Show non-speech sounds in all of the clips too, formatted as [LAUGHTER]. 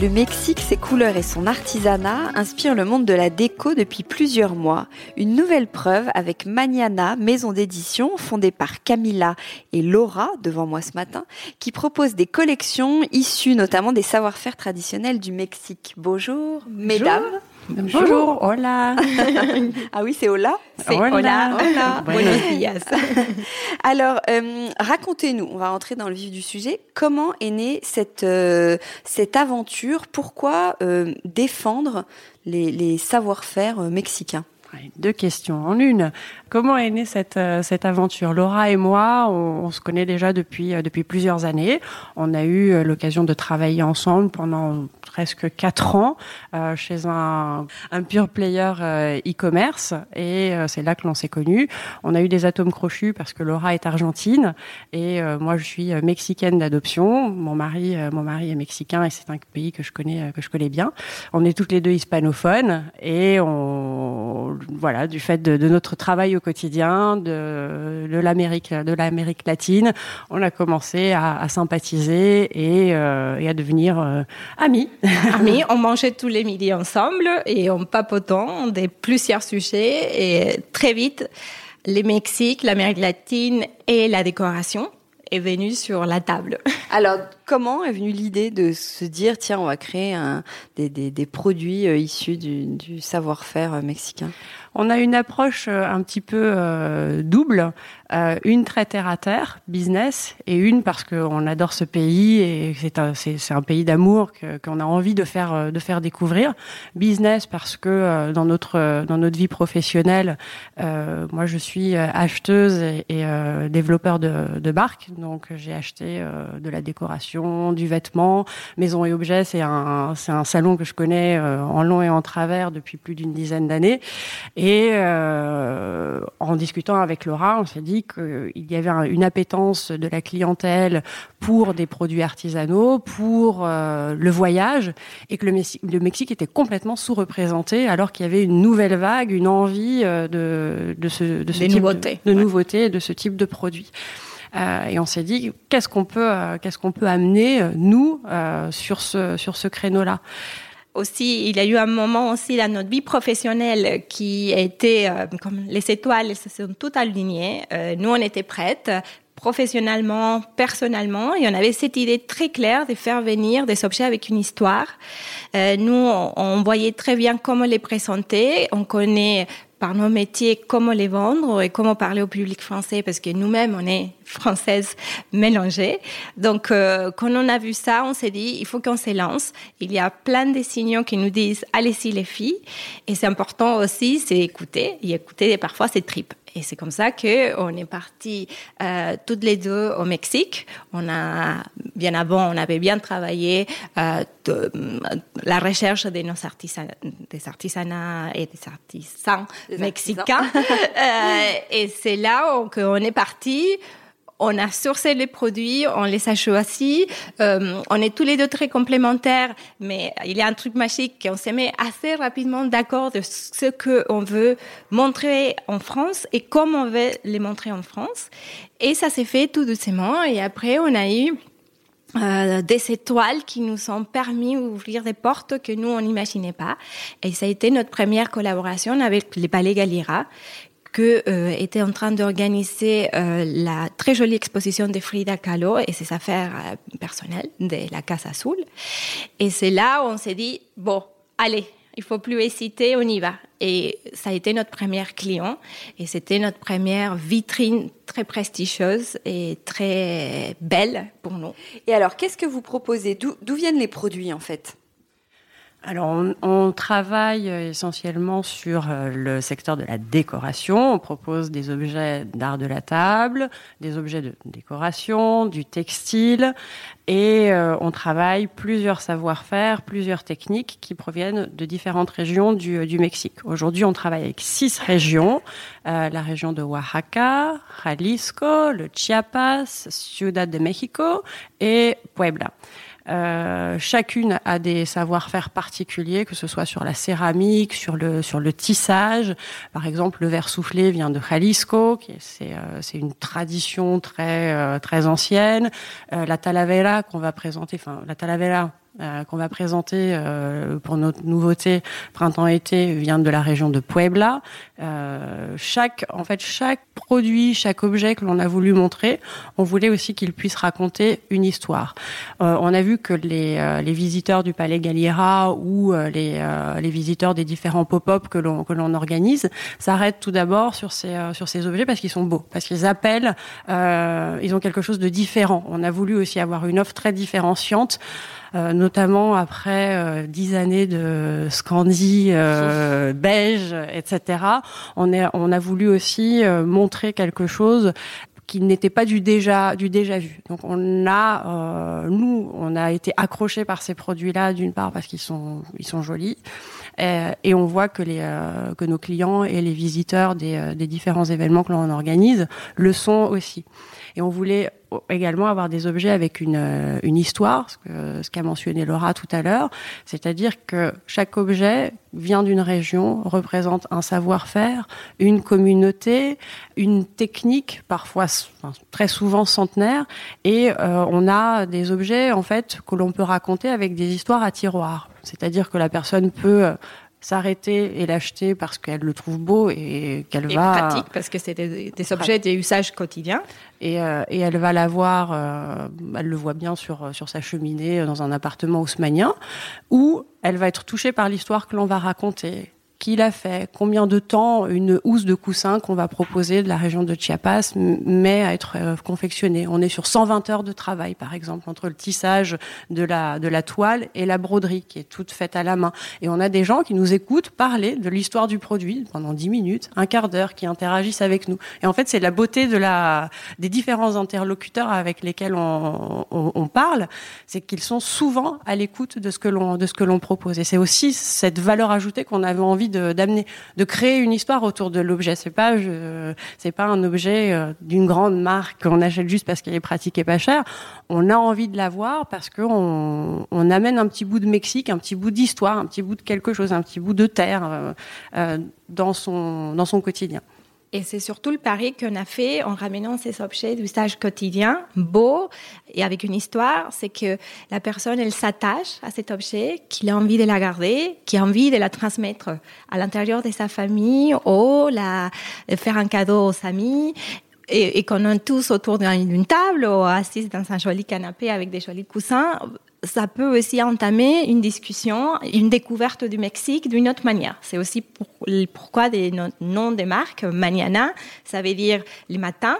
Le Mexique, ses couleurs et son artisanat inspirent le monde de la déco depuis plusieurs mois. Une nouvelle preuve avec Maniana, maison d'édition fondée par Camila et Laura, devant moi ce matin, qui propose des collections issues notamment des savoir-faire traditionnels du Mexique. Bonjour, mesdames. Bonjour, hola. [LAUGHS] ah oui, c'est hola C'est hola. Hola. [LAUGHS] Buenos días. [LAUGHS] Alors, euh, racontez-nous, on va rentrer dans le vif du sujet. Comment est née cette, euh, cette aventure? Pourquoi euh, défendre les, les savoir-faire mexicains? Deux questions en une. Comment est née cette, cette aventure? Laura et moi, on, on, se connaît déjà depuis, depuis plusieurs années. On a eu l'occasion de travailler ensemble pendant presque quatre ans euh, chez un, un pure player euh, e-commerce et euh, c'est là que l'on s'est connus. On a eu des atomes crochus parce que Laura est argentine et moi je suis mexicaine d'adoption. Mon mari, mon mari est mexicain et c'est un pays que je connais que je connais bien. On est toutes les deux hispanophones et on voilà du fait de, notre travail au quotidien de, l'Amérique de l'Amérique latine, on a commencé à, sympathiser et, et, à devenir amis. [LAUGHS] amis, on mangeait tous les midis ensemble et on papotant des plusieurs sujets et très vite, le Mexique, l'Amérique latine et la décoration est venu sur la table. [LAUGHS] Alors, comment est venue l'idée de se dire, tiens, on va créer un, des, des, des, produits euh, issus du, du savoir-faire euh, mexicain? On a une approche euh, un petit peu euh, double, euh, une très terre à terre, business, et une parce qu'on adore ce pays et c'est un, un pays d'amour qu'on a envie de faire, de faire découvrir. Business parce que dans notre, dans notre vie professionnelle, moi je suis acheteuse et, développeur de, de barques, donc j'ai acheté de la décoration, du vêtement, maison et objets. C'est un, c'est un salon que je connais en long et en travers depuis plus d'une dizaine d'années. Et euh, en discutant avec Laura, on s'est dit qu'il y avait un, une appétence de la clientèle pour des produits artisanaux, pour euh, le voyage, et que le, le Mexique était complètement sous-représenté, alors qu'il y avait une nouvelle vague, une envie euh, de, de ce, de ce type nouveautés. de, de ouais. nouveautés, de ce type de produits. Euh, et on s'est dit qu'est-ce qu'on peut, euh, qu'est-ce qu'on peut amener euh, nous sur ce sur ce créneau-là? Aussi, il y a eu un moment aussi dans notre vie professionnelle qui était euh, comme les étoiles se sont toutes alignées. Euh, nous, on était prêtes professionnellement, personnellement, et on avait cette idée très claire de faire venir des objets avec une histoire. Euh, nous, on voyait très bien comment les présenter. On connaît par nos métiers comment les vendre et comment parler au public français parce que nous-mêmes on est françaises mélangées. Donc euh, quand on a vu ça, on s'est dit il faut qu'on se lance. Il y a plein de signaux qui nous disent allez-y les filles et c'est important aussi c'est écouter et écouter parfois ses tripes. Et c'est comme ça que on est parti euh, toutes les deux au Mexique. On a bien avant, on avait bien travaillé euh, de, la recherche de nos artisans, des artisanats et des artisans des mexicains. [LAUGHS] euh, et c'est là qu'on est parti on a sourcé les produits, on les a choisis, euh, on est tous les deux très complémentaires, mais il y a un truc magique qu'on se met assez rapidement d'accord de ce qu'on veut montrer en France et comment on veut les montrer en France. Et ça s'est fait tout doucement et après on a eu euh, des étoiles qui nous ont permis d'ouvrir des portes que nous, on n'imaginait pas. Et ça a été notre première collaboration avec les Palais Galliera, que euh, était en train d'organiser euh, la très jolie exposition de Frida Kahlo et ses affaires euh, personnelles de la Casa Azul. Et c'est là où on s'est dit, bon, allez, il faut plus hésiter, on y va. Et ça a été notre première client et c'était notre première vitrine très prestigieuse et très belle pour nous. Et alors, qu'est-ce que vous proposez? D'où viennent les produits en fait? Alors, on, travaille essentiellement sur euh, le secteur de la décoration. On propose des objets d'art de la table, des objets de décoration, du textile, et euh, on travaille plusieurs savoir-faire, plusieurs techniques qui proviennent de différentes régions du, du Mexique. Aujourd'hui, on travaille avec six régions euh, la région de Oaxaca, Jalisco, le Chiapas, Ciudad de México et Puebla. Euh, chacune a des savoir-faire particuliers, que ce soit sur la céramique, sur le sur le tissage. Par exemple, le verre soufflé vient de Jalisco, c'est euh, une tradition très euh, très ancienne. la talavera qu'on va présenter, enfin la talavera euh, qu'on va présenter euh, pour notre nouveauté printemps-été vient de la région de Puebla. Euh, chaque, en fait, chaque produit, chaque objet que l'on a voulu montrer, on voulait aussi qu'il puisse raconter une histoire. on a vu que les, les visiteurs du Palais Galliera ou les, les visiteurs des différents pop-up que l'on que l'on organise s'arrêtent tout d'abord sur ces sur ces objets parce qu'ils sont beaux, parce qu'ils appellent, ils ont quelque chose de différent. On a voulu aussi avoir une offre très différenciante. Euh, notamment après euh, dix années de Scandi, euh, beige, etc. On, est, on a voulu aussi montrer quelque chose qui n'était pas du déjà du déjà vu. Donc on a nous on a été accrochés par ces produits-là d'une part parce qu'ils sont ils sont jolis et, on voit que les que nos clients et les visiteurs des, des différents événements que l'on organise le sont aussi. Et on voulait également avoir des objets avec une, euh, une histoire, ce qu'a mentionné Laura tout à l'heure, c'est-à-dire que chaque objet vient d'une région, représente un savoir-faire, une communauté, une technique, parfois très souvent centenaire, et euh, on a des objets en fait que l'on peut raconter avec des histoires à tiroir. C'est-à-dire que la personne peut s'arrêter et l'acheter parce qu'elle le trouve beau et qu'elle va pratique parce que c'est des, objets des usages quotidiens. Et, euh, et elle va l'avoir euh, elle le voit bien sur sur sa cheminée dans un appartement haussmanien ou elle va être touchée par l'histoire que l'on va raconter qui l'a fait, combien de temps une housse de coussin qu'on va proposer de la région de Chiapas met à être euh, confectionnée? On est sur 120 heures de travail, par exemple, entre le tissage de la, de la toile et la broderie, qui est toute faite à la main. Et on a des gens qui nous écoutent parler de l'histoire du produit pendant 10 minutes, un quart d'heure, qui interagissent avec nous. Et en fait, c'est la beauté de la, des différents interlocuteurs avec lesquels on, on, on parle, c'est qu'ils sont souvent à l'écoute de ce que l'on, de ce que l'on propose. Et c'est aussi cette valeur ajoutée qu'on avait envie de, créer une histoire autour de l'objet. C'est pas, c'est pas un objet euh, d'une grande marque qu'on achète juste parce qu'elle est pratique et pas chère. On a envie de l'avoir parce qu'on on amène un petit bout de Mexique, un petit bout d'histoire, un petit bout de quelque chose, un petit bout de terre euh, euh, dans son dans son quotidien. Et c'est surtout le pari qu'on a fait en ramenant ces objets d'usage quotidien, beaux et avec une histoire, c'est que la personne, elle s'attache à cet objet, qu'il a envie de la garder, qu'il a envie de la transmettre à l'intérieur de sa famille ou la, faire un cadeau aux amis et, qu'on est tous autour d'une table ou assis dans un joli canapé avec des jolis coussins, ça peut aussi entamer une discussion, une découverte du Mexique d'une autre manière. C'est aussi pourquoi des noms des marques. Mañana, ça veut dire le matin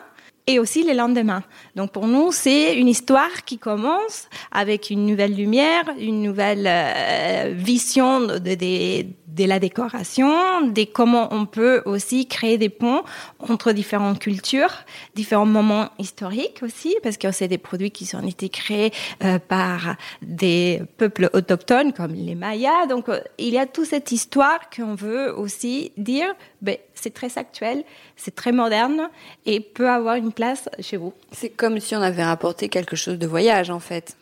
et aussi le lendemain. Donc pour nous, c'est une histoire qui commence avec une nouvelle lumière, une nouvelle euh, vision de, la décoration, de comment on peut aussi créer des ponts entre différentes cultures, différents moments historiques aussi, parce que c'est des produits qui ont été créés euh, par des peuples autochtones comme les Mayas. Donc euh, il y a toute cette histoire qu'on veut aussi dire, ben, c'est très actuel, c'est très moderne et peut avoir une place chez vous. C'est comme si on avait rapporté quelque chose de voyage en fait.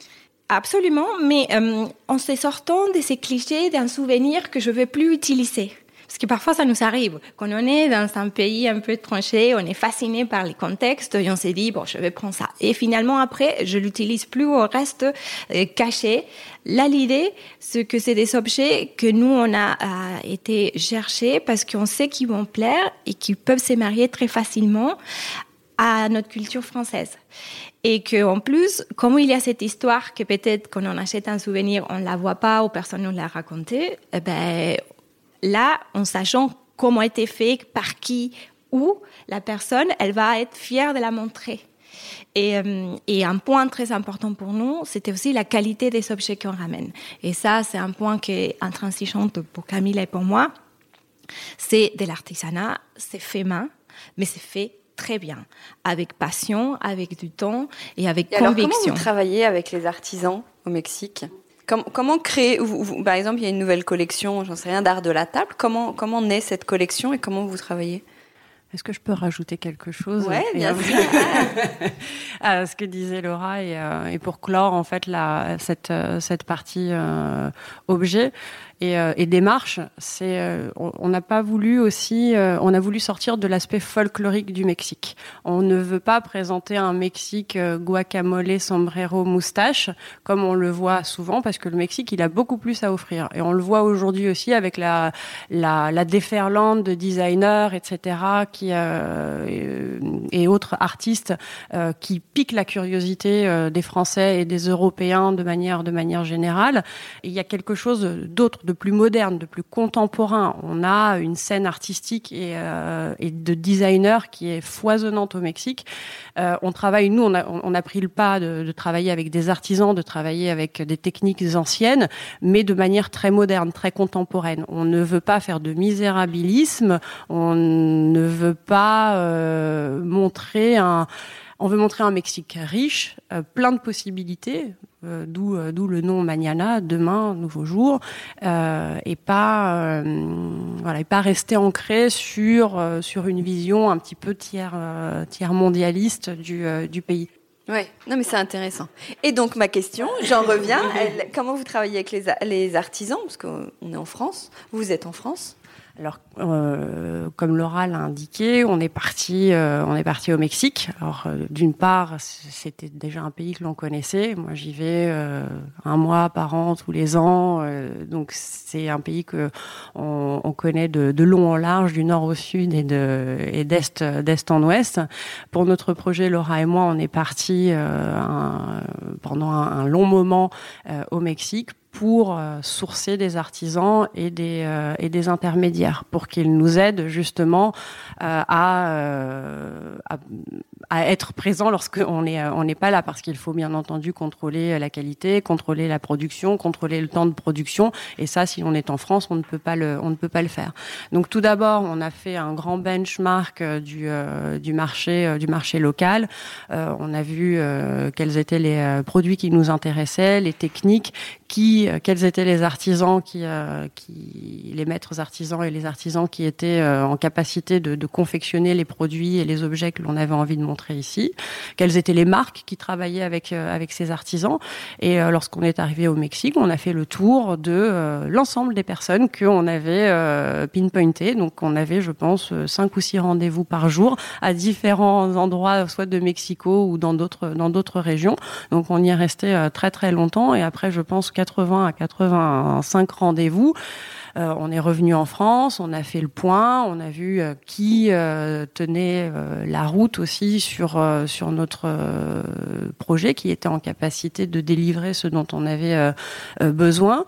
Absolument, mais euh, en se sortant de ces clichés d'un souvenir que je ne veux plus utiliser. Parce que parfois, ça nous arrive. Quand on est dans un pays un peu étranger, on est fasciné par les contextes et on s'est dit, bon, je vais prendre ça. Et finalement, après, je l'utilise plus au reste euh, caché. Là, l'idée, c'est que c'est des objets que nous, on a euh, été chercher parce qu'on sait qu'ils vont plaire et qu'ils peuvent se marier très facilement à notre culture française. Et qu'en plus, comme il y a cette histoire que peut-être quand on achète un souvenir, on ne la voit pas ou personne ne l'a raconté, eh ben, là, en sachant comment a été fait, par qui, où, la personne, elle va être fière de la montrer. Et, euh, et, un point très important pour nous, c'était aussi la qualité des objets qu'on ramène. Et ça, c'est un point qui est intransigeant pour Camille et pour moi. C'est de l'artisanat, c'est fait main, mais c'est fait très bien, avec passion, avec du temps et avec conviction. Alors, comment vous travaillez avec les artisans au Mexique? Comment, créer, par exemple, il y a une nouvelle collection, j'en sais rien, d'art de la table. Comment, comment naît cette collection et comment vous travaillez? Est-ce que je peux rajouter quelque chose? Oui, bien sûr. [LAUGHS] à ce que disait Laura et, euh, et, pour clore en fait la, cette, euh, cette partie euh, objet, et, euh, et démarche. C'est, euh, on n'a pas voulu aussi, euh, on a voulu sortir de l'aspect folklorique du Mexique. On ne veut pas présenter un Mexique guacamole, sombrero, moustache, comme on le voit souvent, parce que le Mexique, il a beaucoup plus à offrir. Et on le voit aujourd'hui aussi avec la, la, la déferlante de designers, etc., qui, et autres artistes qui piquent la curiosité des Français et des Européens de manière, de manière générale. Et il y a quelque chose d'autre de plus moderne, de plus contemporain. On a une scène artistique et, euh, de designer qui est foisonnante au Mexique. Euh, on travaille, nous, on a, pris le pas de, de, travailler avec des artisans, de travailler avec des techniques anciennes, mais de manière très moderne, très contemporaine. On ne veut pas faire de misérabilisme, on ne veut pas euh, montrer un on veut montrer un Mexique riche, euh, plein de possibilités, euh, d'où euh, d'où le nom Mañana, demain, nouveau jour, et pas voilà, et pas rester ancré sur sur une vision un petit peu tiers tiers mondialiste du du pays. Oui, non mais c'est intéressant. Et donc ma question, j'en reviens, [LAUGHS] comment vous travaillez avec les, les artisans? Parce qu'on est en France, vous êtes en France alors, euh, comme Laura l'a indiqué, on est parti, euh, on est parti au Mexique. Alors, euh, d'une part, c'était déjà un pays que l'on connaissait. Moi, j'y vais euh, un mois par an, tous les ans. donc, c'est un pays que on, on connaît de, long en large, du nord au sud et de et d'est d'est en ouest. Pour notre projet, Laura et moi, on est parti pendant un, long moment au Mexique pour euh, sourcer des artisans et des, euh, et des intermédiaires, pour qu'ils nous aident justement euh, à, à, être présents lorsqu'on n'est on n'est pas là, parce qu'il faut bien entendu contrôler la qualité, contrôler la production, contrôler le temps de production, et ça, si on est en France, on ne peut pas le, on ne peut pas le faire. Donc tout d'abord, on a fait un grand benchmark du, du marché, du marché local. on a vu quels étaient les produits qui nous intéressaient, les techniques qui euh, quels étaient les artisans qui, euh, qui, les maîtres artisans et les artisans qui étaient euh, en capacité de, confectionner les produits et les objets que l'on avait envie de montrer ici, quelles étaient les marques qui travaillaient avec avec ces artisans. Et lorsqu'on est arrivé au Mexique, on a fait le tour de l'ensemble des personnes qu'on avait pinpointé. Donc on avait, je pense, cinq ou six rendez-vous par jour à différents endroits, soit de Mexico ou dans d'autres dans d'autres régions. Donc on y est resté très très longtemps. Et après, je pense 80 à 85 rendez-vous. Euh, on est revenu en France, on a fait le point, on a vu euh, qui euh, tenait la route aussi sur sur notre projet, qui était en capacité de délivrer ce dont on avait besoin.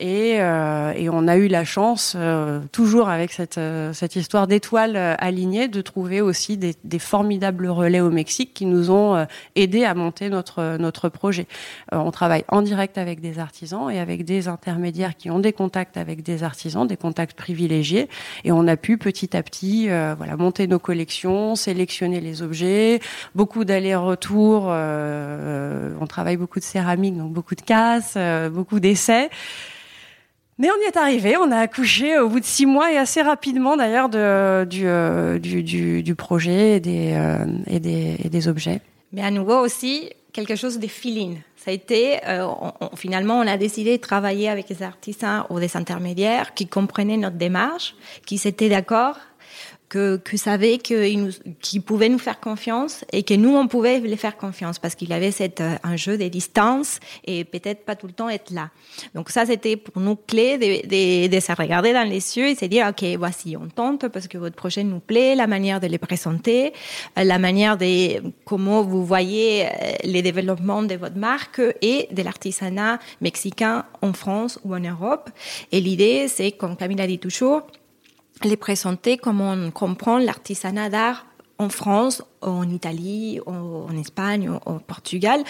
Et, euh, et, on a eu la chance, euh, toujours avec cette, euh, cette histoire d'étoiles euh, alignées, de trouver aussi des, des, formidables relais au Mexique qui nous ont euh, aidés à monter notre, notre projet. on travaille en direct avec des artisans et avec des intermédiaires qui ont des contacts avec des artisans, des contacts privilégiés. Et on a pu petit à petit voilà, monter nos collections, sélectionner les objets, beaucoup d'allers-retours. on travaille beaucoup de céramique, donc beaucoup de casses, beaucoup d'essais. Mais on y est arrivé, on a accouché au bout de six mois et assez rapidement d'ailleurs euh, du, du, du, projet et des, euh, et, des, des objets. Mais à nouveau aussi, quelque chose de feeling. Ça a été, euh, finalement, on a décidé de travailler avec des artisans ou des intermédiaires qui comprenaient notre démarche, qui s'étaient d'accord que, que savait qu'ils pouvaient nous faire confiance et que nous, on pouvait les faire confiance parce qu'il avait cet euh, enjeu des distances et peut-être pas tout le temps être là. Donc ça, c'était pour nous clé de, de, de, se regarder dans les yeux et se dire, OK, voici, on tente parce que votre projet nous plaît, la manière de les présenter, euh, la manière de comment vous voyez euh, les développements de votre marque et de l'artisanat mexicain en France ou en Europe. Et l'idée, c'est, comme Camille a dit toujours, les présenter comme on comprend l'artisanat d'art en France, en Italie, en Espagne, au Portugal,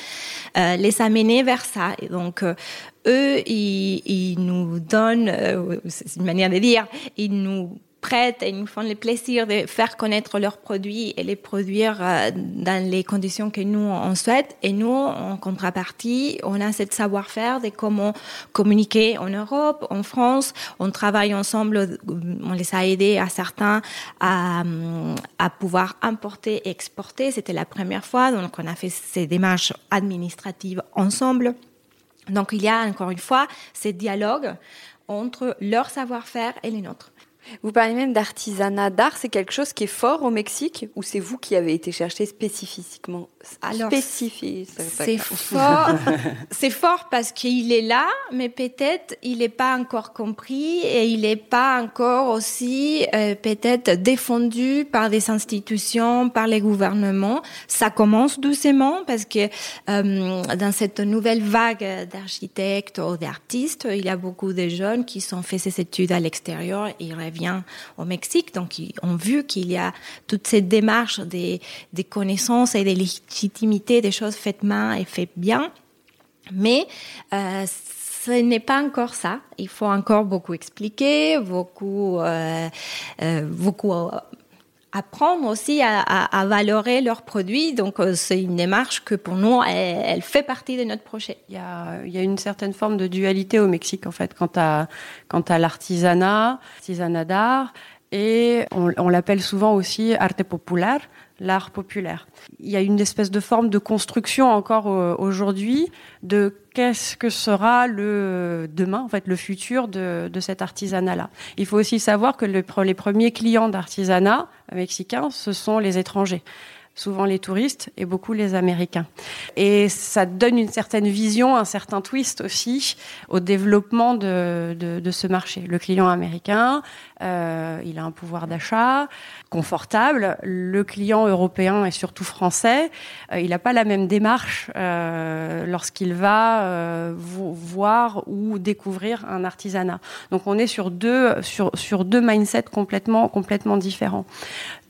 euh, les amener vers ça. Et donc, euh, eux, ils, nous donnent, euh, c'est une manière de dire, ils nous et nous font le plaisir de faire connaître leurs produits et les produire euh, dans les conditions que nous on souhaite. Et nous, en contrepartie, on a cette savoir-faire de comment communiquer en Europe, en France. On travaille ensemble, on les a aidés à certains à, à pouvoir importer et exporter. C'était la première fois, donc on a fait ces démarches administratives ensemble. Donc il y a encore une fois ce dialogue entre leur savoir-faire et les nôtres. Vous parlez même d'artisanat d'art, c'est quelque chose qui est fort au Mexique ou c'est vous qui avez été chercher spécifiquement Alors, c'est fort, [LAUGHS] c'est fort parce qu'il est là, mais peut-être il n'est pas encore compris et il n'est pas encore aussi euh, peut-être défendu par des institutions, par les gouvernements. Ça commence doucement parce que euh, dans cette nouvelle vague d'architectes ou d'artistes, il y a beaucoup de jeunes qui sont fait ces études à l'extérieur et au Mexique. Donc, ils ont vu qu'il y a toute cette démarche des, des connaissances et des légitimités des choses faites main et faites bien. Mais euh, ce n'est pas encore ça. Il faut encore beaucoup expliquer, beaucoup, euh, euh, beaucoup apprendre aussi à, à, à, valorer leurs produits. Donc, euh, c'est une démarche que pour nous, elle, elle, fait partie de notre projet. Il y, a, il y a une certaine forme de dualité au Mexique, en fait, quant à, quant à l'artisanat, artisanat d'art, et on, on l'appelle souvent aussi arte populaire, l'art populaire. Il y a une espèce de forme de construction encore euh, aujourd'hui de qu'est-ce que sera le demain, en fait, le futur de, de cet artisanat-là. Il faut aussi savoir que le, les premiers clients d'artisanat mexicain, ce sont les étrangers souvent les touristes et beaucoup les Américains. Et ça donne une certaine vision, un certain twist aussi au développement de, de ce marché. Le client américain, euh, il a un pouvoir d'achat confortable. Le client européen et surtout français, euh, il n'a pas la même démarche euh, lorsqu'il va euh, voir ou découvrir un artisanat. Donc on est sur deux sur sur deux mindsets complètement complètement différents.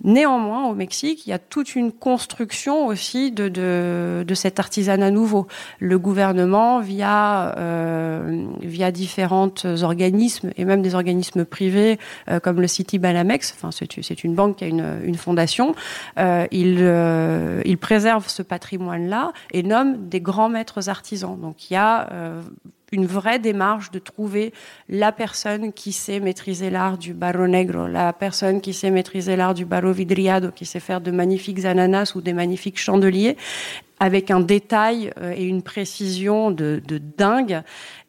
Néanmoins, au Mexique, il y a toute une construction aussi de, de, de cet artisanat nouveau. Le gouvernement, via, euh, via différents organismes et même des organismes privés euh, comme le City Banamex, enfin, c'est une banque qui a une, fondation, euh, il, euh, il préserve ce patrimoine-là et nomme des grands maîtres artisans. Donc il y a une vraie démarche de trouver la personne qui sait maîtriser l'art du barro negro, la personne qui sait maîtriser l'art du barro vidriado, qui sait faire de magnifiques ananas ou des magnifiques chandeliers, avec un détail euh, et une précision de, dingue.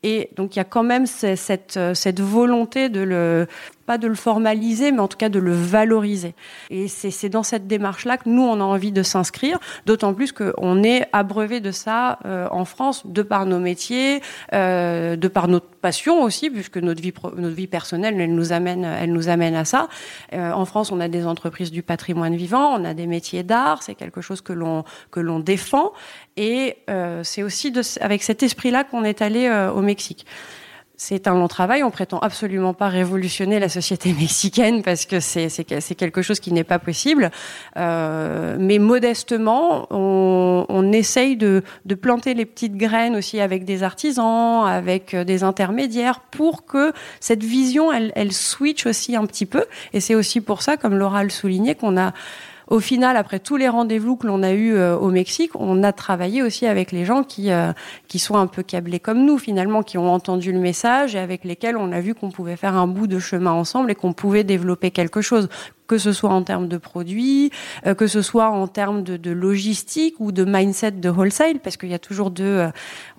Et donc il y a quand même cette, cette volonté de le pas de le formaliser, mais en tout cas de le valoriser. Et c'est dans cette démarche-là que nous, on a envie de s'inscrire, d'autant plus qu'on est abreuvé de ça euh, en France, de par nos métiers, euh, de par notre passion aussi, puisque notre vie, personnelle, elle nous amène, à ça. Euh, en France, on a des entreprises du patrimoine vivant, on a des métiers d'art, c'est quelque chose que l'on défend, et euh, c'est aussi avec cet esprit-là qu'on est allé euh, au Mexique. C'est un long travail. On prétend absolument pas révolutionner la société [LAUGHS] mexicaine parce que c'est quelque chose qui n'est pas possible. Euh, mais modestement, on, essaye de, planter les petites graines aussi avec des artisans, avec des intermédiaires, pour que cette vision, elle, elle switch aussi un petit peu. Et c'est aussi pour ça, comme Laura le soulignait, qu'on a au final, après tous les rendez-vous que l'on a eus euh, au Mexique, on a travaillé aussi avec les gens qui, euh, qui sont un peu câblés comme nous, finalement, qui ont entendu le message et avec lesquels on a vu qu'on pouvait faire un bout de chemin ensemble et qu'on pouvait développer quelque chose que ce soit en termes de produits, euh, que ce soit en termes de, de, logistique ou de mindset de wholesale, parce qu'il y a toujours deux. Euh,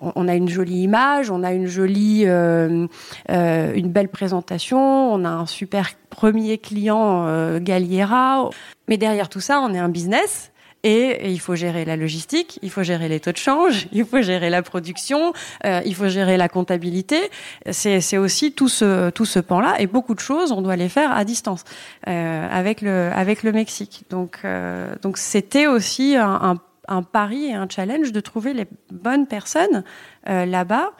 on, a une jolie image, on a une jolie, euh, une belle présentation, on a un super premier client Galliera, mais derrière tout ça, on est un business et, il faut gérer la logistique, il faut gérer les taux de change, [LAUGHS] il faut gérer la production, euh, il faut gérer la comptabilité. C'est aussi tout ce tout ce pan-là et beaucoup de choses, on doit les faire à distance euh, avec le avec le Mexique. Donc euh, donc c'était aussi un, un, un, pari et un challenge de trouver les bonnes personnes euh, là-bas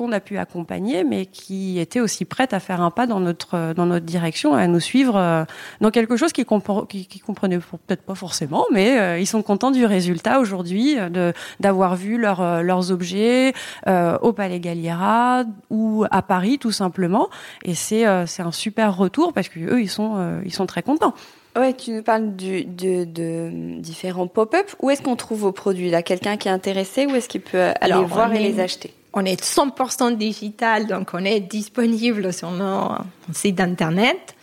qu'on a pu accompagner, mais qui étaient aussi prêtes à faire un pas dans notre dans notre direction, à nous suivre euh, dans quelque chose qu'ils qui, qui comprenaient peut-être pas forcément, mais euh, ils sont contents du résultat aujourd'hui, euh, de d'avoir vu leur, leurs objets au Palais Galliera ou à Paris tout simplement, et c'est c'est un super retour parce que eux ils sont ils sont très contents. Ouais, tu nous parles du, de, de différents pop-up. Où est-ce qu'on trouve vos produits? Là Quelqu'un qui est intéressé, où est-ce qu'il peut aller voir et les acheter? On est 100% digital, donc on est disponible sur nos site internet.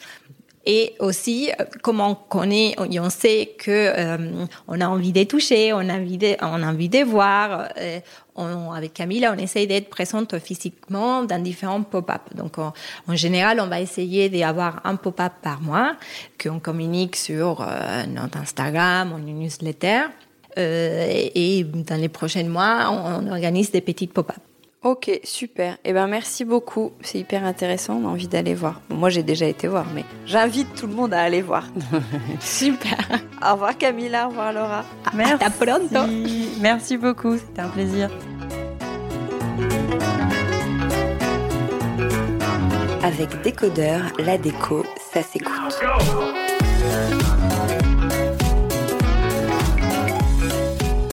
Et aussi, euh, comme on connaît, on sait que euh, on a envie de toucher, on a envie de, on a envie de voir. Euh, avec Camille, on essaye d'être présente physiquement dans différents pop-up. Donc, en général, on va essayer d'avoir un pop-up par mois qu'on communique sur notre Instagram, une newsletter. et dans les prochains mois, on, on organise des petites pop-up. Ok, super. Eh ben merci beaucoup. C'est hyper intéressant. On a envie d'aller voir. moi, j'ai déjà été voir, mais j'invite tout le monde à aller voir. [LAUGHS] super. Au revoir Camilla. Au revoir Laura. Merci. À pronto. Merci beaucoup. C'était un plaisir. Avec Décodeur, la déco, ça s'écoute.